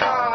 Wow.